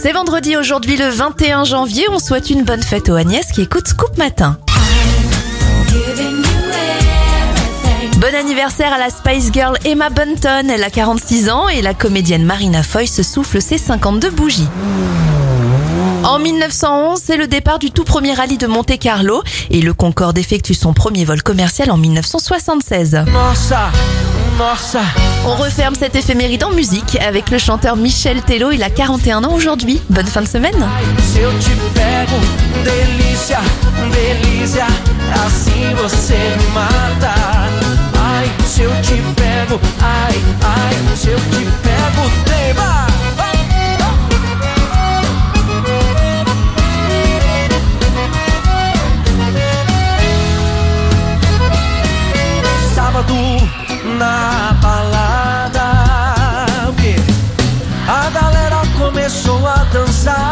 C'est vendredi aujourd'hui le 21 janvier. On souhaite une bonne fête aux Agnès qui écoutent Scoop Matin. Bon anniversaire à la Spice Girl Emma Bunton, elle a 46 ans et la comédienne Marina Foy se souffle ses 52 bougies. En 1911, c'est le départ du tout premier rallye de Monte Carlo et le Concorde effectue son premier vol commercial en 1976. Nossa, On referme cette éphéméride en musique avec le chanteur Michel Tello, il a 41 ans aujourd'hui. Bonne fin de semaine na balada. A galera começou a dançar.